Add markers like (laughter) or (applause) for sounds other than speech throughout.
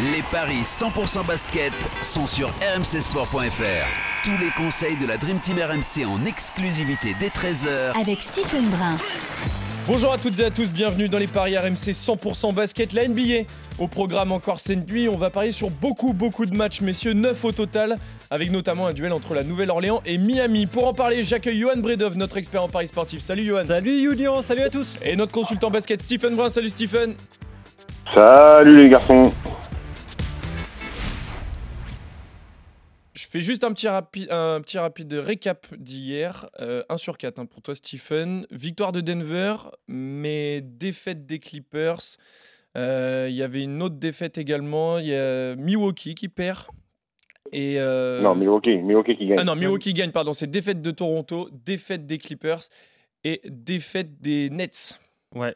Les paris 100% basket sont sur rmcsport.fr. Tous les conseils de la Dream Team RMC en exclusivité dès 13h Avec Stephen Brun. Bonjour à toutes et à tous, bienvenue dans les paris RMC 100% basket, la NBA. Au programme encore cette nuit, on va parier sur beaucoup beaucoup de matchs, messieurs, 9 au total, avec notamment un duel entre la Nouvelle-Orléans et Miami. Pour en parler, j'accueille Johan Bredov, notre expert en paris sportif. Salut Johan. Salut Julien, salut à tous. Et notre consultant basket Stephen Brun, salut Stephen. Salut les garçons. Fais juste un petit, rapi- un petit rapide récap d'hier. Euh, 1 sur 4 hein, pour toi, Stephen. Victoire de Denver, mais défaite des Clippers. Euh, Il y avait une autre défaite également. Il y a Milwaukee qui perd. Et euh, Non, Milwaukee, Milwaukee qui gagne. Ah non, Milwaukee gagne, pardon. C'est défaite de Toronto, défaite des Clippers et défaite des Nets. Ouais,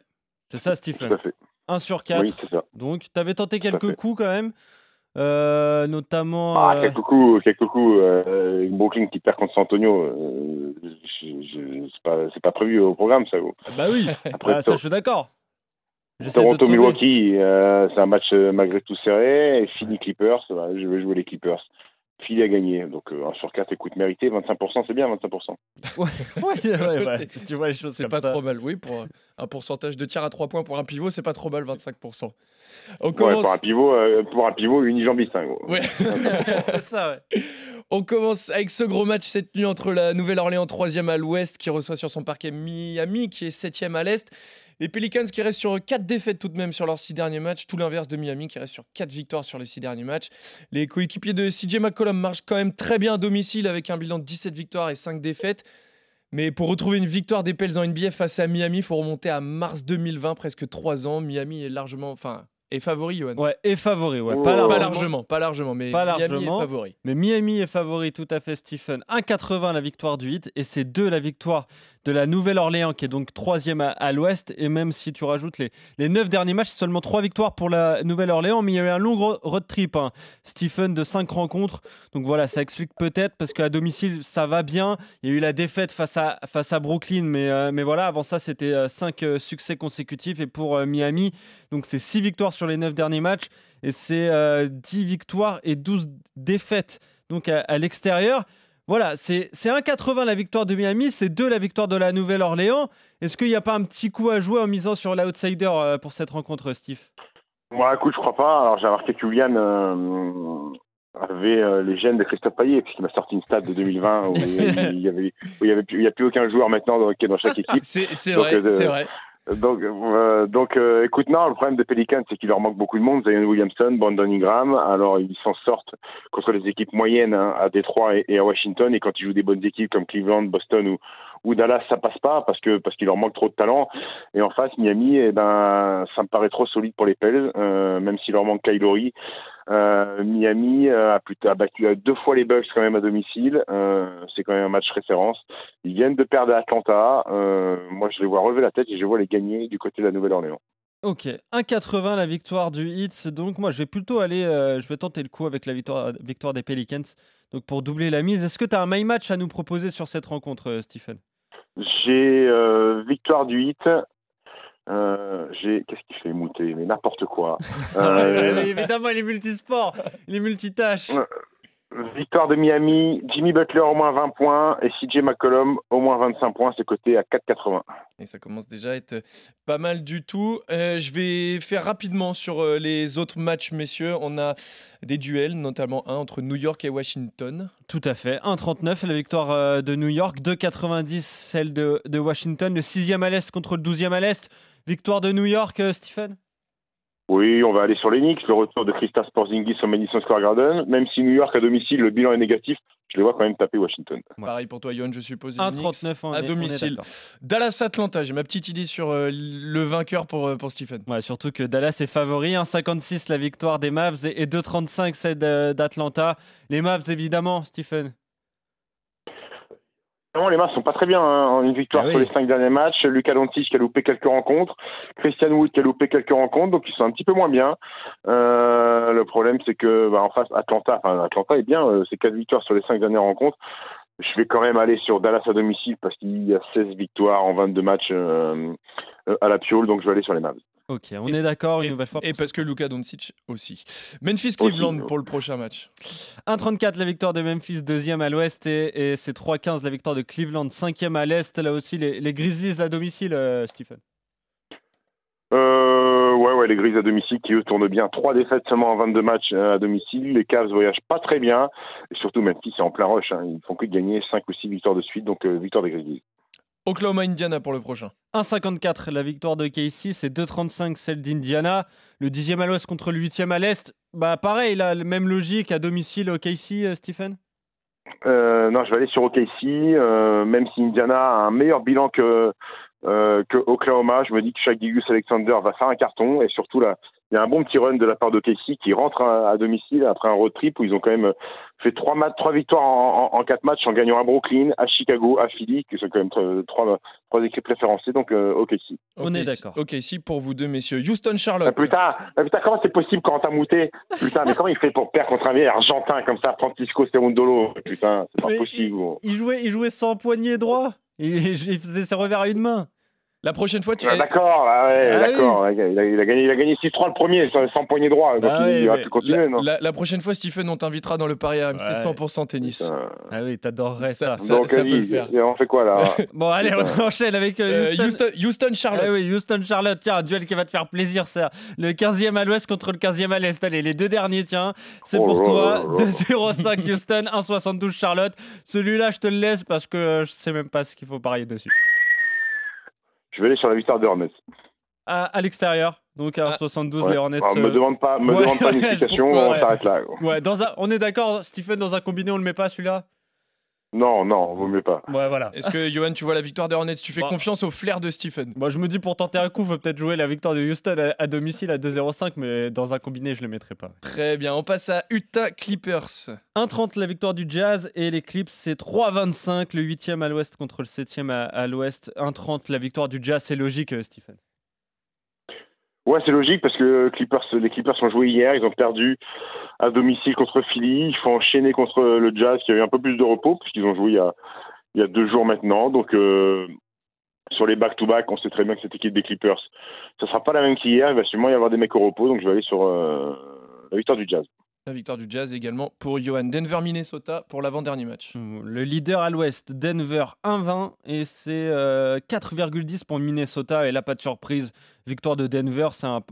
c'est ça Stephen. à fait. 1 sur 4. Oui, c'est ça. Donc, tu avais tenté quelques coups quand même. Euh, notamment. Ah, coups, quelques coups. Euh, Brooklyn qui perd contre San Antonio, euh, c'est pas, pas prévu au programme, ça. Ah Bah oui, (laughs) Après, Ah, ça je suis d'accord. Toronto-Milwaukee, euh, c'est un match malgré tout serré. Et Philly Clippers, bah, je vais jouer les Clippers. Philly a gagné, donc euh, 1 sur 4, écoute, mérité. 25%, c'est bien, 25%. (laughs) Ouais, ouais, ouais, ouais, C'est- tu vois les choses C'est pas ça. trop mal, oui. Pour un pourcentage de tir à 3 points pour un pivot, c'est pas trop mal, 25%. On Ouais, commence. pour un pivot, euh, pour un pivot, unijambiste. Hein. Ouais. (laughs) c'est ça, ouais. On commence avec ce gros match cette nuit entre la Nouvelle-Orléans 3e à l'ouest qui reçoit sur son parquet Miami qui est 7e à l'est. Les Pelicans qui restent sur 4 défaites tout de même sur leurs 6 derniers matchs, tout l'inverse de Miami qui reste sur 4 victoires sur les 6 derniers matchs. Les coéquipiers de CJ McCollum marchent quand même très bien à domicile avec un bilan de 17 victoires et 5 défaites. Mais pour retrouver une victoire des Pels en NBA face à Miami, il faut remonter à mars 2020, presque 3 ans. Miami est largement, enfin, est favori, Johan. Ouais, et favori, ouais. Oh. Pas, Pas largement, largement, pas largement, mais Pas Miami largement. est favori. Mais Miami est favori tout à fait, Stephen. 1,80 la victoire du hit et c'est 2 la victoire de la Nouvelle-Orléans qui est donc troisième à, l'ouest. Et même si tu rajoutes les, 9 derniers matchs, c'est seulement 3 victoires pour la Nouvelle-Orléans. Mais il y a eu un long ro- road trip, hein, Stephen, de 5 rencontres. Donc voilà, ça explique peut-être parce qu'à domicile, ça va bien. Il y a eu la défaite face à, Brooklyn. Mais, euh, mais voilà, avant ça, c'était 5 succès consécutifs. Et pour euh, Miami, donc c'est 6 victoires sur les 9 derniers matchs. Et c'est euh, 10 victoires et 12 défaites donc à l'extérieur. Voilà, c'est c'est 1,80 la victoire de Miami, c'est 2 la victoire de la Nouvelle-Orléans. Est-ce qu'il n'y a pas un petit coup à jouer en misant sur l'outsider euh, pour cette rencontre, Steve? Moi, écoute, je crois pas. Alors, j'ai remarqué que Julian euh, avait euh, les gènes de Christophe Payet, puisqu'il m'a sorti une stat de 2020 où il y avait, où il y avait plus, aucun joueur maintenant dans, qui est dans chaque équipe. (laughs) C'est vrai, euh, c'est vrai. Donc, euh, donc euh, écoute, non, le problème des Pelicans, c'est qu'il leur manque beaucoup de monde. Zion Williamson, Brandon Ingram. Alors, ils s'en sortent contre les équipes moyennes hein, à Détroit et, et à Washington. Et quand ils jouent des bonnes équipes comme Cleveland, Boston ou, ou Dallas, ça passe pas parce que parce qu'il leur manque trop de talent. Et en face, Miami, eh ben, ça me paraît trop solide pour les Pels, euh, même s'il leur manque Kylori. Euh, Miami a, plutôt, a battu deux fois les Bucks quand même à domicile. Euh, c'est quand même un match référence. Ils viennent de perdre à Atlanta. Moi, je les vois relever la tête et je vois les gagner du côté de la Nouvelle-Orléans. Ok, 1,80 la victoire du Heat. Donc moi, je vais plutôt aller, je vais tenter le coup avec la victoire, victoire des Pelicans. Donc pour doubler la mise, est-ce que tu as un my match à nous proposer sur cette rencontre, Stephen? J'ai euh, victoire du hit. Euh, j'ai qu'est-ce qui fait mouter mais n'importe quoi. (laughs) Euh, Évidemment, il est multisport, il est multitâche. Victoire de Miami, Jimmy Butler au moins 20 points et CJ McCollum au moins 25 points, c'est coté à 4,80. Et ça commence déjà à être pas mal du tout. Euh, je vais faire rapidement sur euh, les autres matchs, messieurs. On a des duels, notamment un entre New York et Washington. Tout à fait. 1,39 la victoire euh, de New York, 2,90 celle de, de Washington, le 6e à l'Est contre le 12e à l'Est. Victoire de New York, Stephen? Oui, on va aller sur les Knicks, le retour de Christas Porzingis au Madison Square Garden. Même si New York à domicile, le bilan est négatif, je les vois quand même taper Washington. Pareil pour toi, Yohan, je suppose. 1,39 à domicile. Dallas-Atlanta, j'ai ma petite idée sur euh, le vainqueur pour, euh, pour Stephen. Ouais, surtout que Dallas est favori. 1,56 la victoire des Mavs et 2,35 celle d'Atlanta. Les Mavs, évidemment, Stephen. Non, les Mavs sont pas très bien hein, en une victoire Ah sur oui. les cinq derniers matchs. Lucas Doncic qui a loupé quelques rencontres, Christian Wood qui a loupé quelques rencontres, donc ils sont un petit peu moins bien. Euh, le problème c'est que bah, en face Atlanta, enfin Atlanta est bien, euh, c'est quatre victoires sur les cinq dernières rencontres. Je vais quand même aller sur Dallas à domicile parce qu'il y a 16 victoires en 22 matchs euh, euh, à la piole, donc je vais aller sur les Mavs. Ok, on est d'accord une Et, nouvelle fois. et parce que Luka Doncic aussi. Memphis-Cleveland Aussi. pour le prochain match. 1,34 la victoire de Memphis, deuxième à l'ouest, et, et c'est 3,15 la victoire de Cleveland, cinquième à l'est. Là aussi, les, les Grizzlies à domicile, euh, Stephen. Euh, ouais, ouais, les Grises à domicile qui eux tournent bien. Trois défaites seulement en 22 matchs euh, à domicile. Les Cavs voyagent pas très bien. Et surtout, Memphis c'est en plein rush. Hein. Ils font que gagner 5 ou 6 victoires de suite. Donc, euh, victoire des Grizzlies. Oklahoma-Indiana pour le prochain. 1,54 la victoire de KC, c'est 2,35 celle d'Indiana. Le dixième à l'ouest contre le huitième à l'est. Bah pareil, la même logique à domicile au KC, euh, Stephen? Euh, non, je vais aller sur OKC. Euh, même si Indiana a un meilleur bilan que, euh, que Oklahoma, je me dis que chaque Gigus Alexander va faire un carton. Et surtout, là, il y a un bon petit run de la part d'OKC qui rentre à, à domicile après un road trip où ils ont quand même fait trois, matchs, trois victoires en, en, en quatre matchs en gagnant à Brooklyn, à Chicago, à Philly, qui sont quand même trois, trois, trois équipes référencées. Donc, euh, OKC. On est Ok, d'accord. Ok, si pour vous deux, messieurs. Houston, Ah, Charlotte. putain, ah, putain, comment c'est possible quand t'as mouté Putain, mais comment il fait pour perdre contre un vieil argentin comme ça, Francisco Cerundolo Putain, c'est pas Mais possible. il jouait, il jouait sans poignet droit. Il, il faisait ses revers à une main. La prochaine fois, tu. Ah, d'accord, ah ouais, Ah d'accord. Il, a, il a gagné, il a gagné 6-3 le premier, sans, poignet droit. Donc Ah il, ouais, mais pu continuer, la, non la- la prochaine fois, Stephen, on t'invitera dans le Paris RMC Ouais. 100% tennis. Putain. Ah oui, t'adorerais ça. Ça- Donc, ça peut vas-y, le faire. on fait quoi là (laughs) Bon, allez, on enchaîne avec euh, Euh, Houston. Houston, Charlotte. Ah oui, Houston Charlotte, tiens, un duel qui va te faire plaisir, ça. Le 15e à l'ouest contre le 15e à l'est. Allez, les deux derniers, tiens, c'est Oh pour là toi. là là là. 2,05 (laughs) Houston, 1,72 Charlotte. Celui-là, je te le laisse parce que euh, je sais même pas ce qu'il faut parier dessus. Je vais aller sur la victoire de Hornets. À, à l'extérieur, donc à Ah. 72 Ouais. les Hornets. Alors, me euh, demande pas, me ouais, demande pas une (laughs) explication, on ouais. s'arrête là. gros. Ouais, dans un, on est d'accord, Stephen, dans un combiné, on le met pas celui-là? Non, non, vaut mieux pas. Ouais, voilà. Est-ce que, Johan, tu vois la victoire des Hornets? Tu fais Bah. confiance au flair de Stephen Moi, je me dis pour tenter un coup, faut peut-être jouer la victoire de Houston à, à domicile à 2,05, mais dans un combiné, je le mettrai pas. Très bien, on passe à Utah Clippers. 1,30 la victoire du Jazz et les Clips, c'est 3,25 le 8e à l'ouest contre le 7e à, à l'ouest. 1,30 la victoire du Jazz, c'est logique, euh, Stephen. Ouais, c'est logique parce que Clippers, les Clippers ont joué hier, ils ont perdu à domicile contre Philly, il faut enchaîner contre le Jazz qui a eu un peu plus de repos puisqu'ils ont joué il y a, il y a deux jours maintenant. Donc euh, sur les back-to-back, on sait très bien que cette équipe des Clippers, ça sera pas la même qu'hier, il va sûrement y avoir des mecs au repos, donc je vais aller sur euh, la victoire du Jazz. La victoire du Jazz également pour Johan. Denver, Minnesota pour l'avant-dernier match. Le leader à l'ouest, Denver 1,20 et c'est euh, 4,10 pour Minnesota. Et là, pas de surprise, victoire de Denver, c'est un-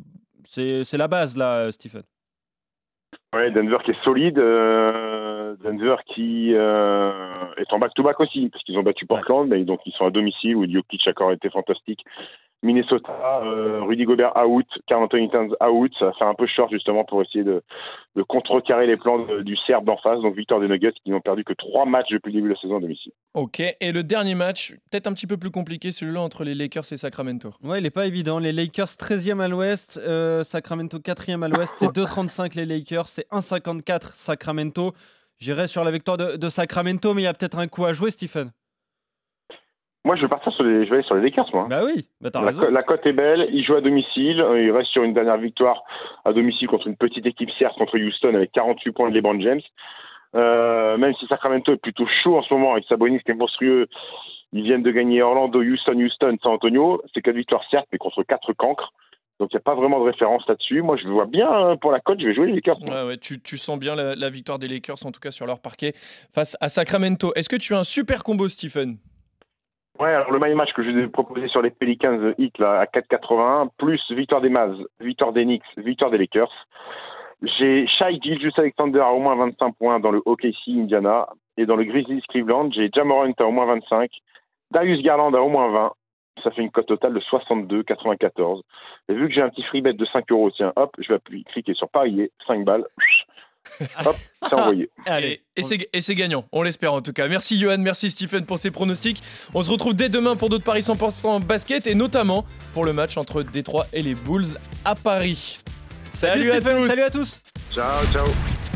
c'est c'est la base là, euh, Stephen. Ouais, Denver qui est solide, euh, Denver qui euh, est en back-to-back aussi, parce qu'ils ont battu Portland, mais donc ils sont à domicile où Jokic a encore été fantastique. Minnesota, euh, Rudy Gobert out, Carl Anthony Towns out, ça fait un peu short justement pour essayer de, de contrecarrer les plans de- du Serbe d'en face, donc victoire des Nuggets qui n'ont perdu que trois matchs depuis le début de la saison à domicile. Ok, et le dernier match, peut-être un petit peu plus compliqué, celui-là entre les Lakers et Sacramento. Ouais, il est pas évident. Les Lakers 13e à l'ouest, euh, Sacramento 4e à l'ouest, c'est 2,35 les Lakers, c'est 1,54 Sacramento. J'irai sur la victoire de, de Sacramento, mais il y a peut-être un coup à jouer, Stephen. Moi je vais partir sur les, je vais aller sur les Lakers moi. Bah oui, bah t'as La, raison. la cote est belle, il joue à domicile, euh, il reste sur une dernière victoire à domicile contre une petite équipe certes contre Houston avec 48 points de LeBron James. Euh, même si Sacramento est plutôt chaud en ce moment avec Sabonis qui est monstrueux, ils viennent de gagner Orlando, Houston, Houston, San Antonio. C'est quatre victoires certes, mais contre quatre cancres. Donc il n'y a pas vraiment de référence là-dessus. Moi je le vois bien hein, pour la cote, je vais jouer les Lakers. Ouais, ouais, tu, tu sens bien la, la victoire des Lakers, en tout cas sur leur parquet, face à Sacramento. Est-ce que tu as un super combo, Stephen? Ouais, alors le my match que je vous ai proposé sur les Pelicans Heat là, à 4,81, plus victoire des Mavs, victoire des Knicks, victoire des Lakers. J'ai Shai Gilgeous Alexander à au moins 25 points dans le OKC Indiana. Et dans le Grizzlies Cleveland, j'ai Jamorant à au moins 25, Darius Garland à au moins 20 Ça fait une cote totale de 62,94. Et vu que j'ai un petit free bet de 5 euros, tiens, hop, je vais appuyer, cliquer sur parier, 5 balles. (laughs) Hop, c'est envoyé. Et, et c'est- et c'est gagnant, on l'espère en tout cas. Merci Johan, merci Stephen pour ces pronostics. On se retrouve dès demain pour d'autres paris 100% basket et notamment pour le match entre Détroit et les Bulls à Paris. Salut, Salut à Stéphane, tous. salut à tous Ciao, ciao.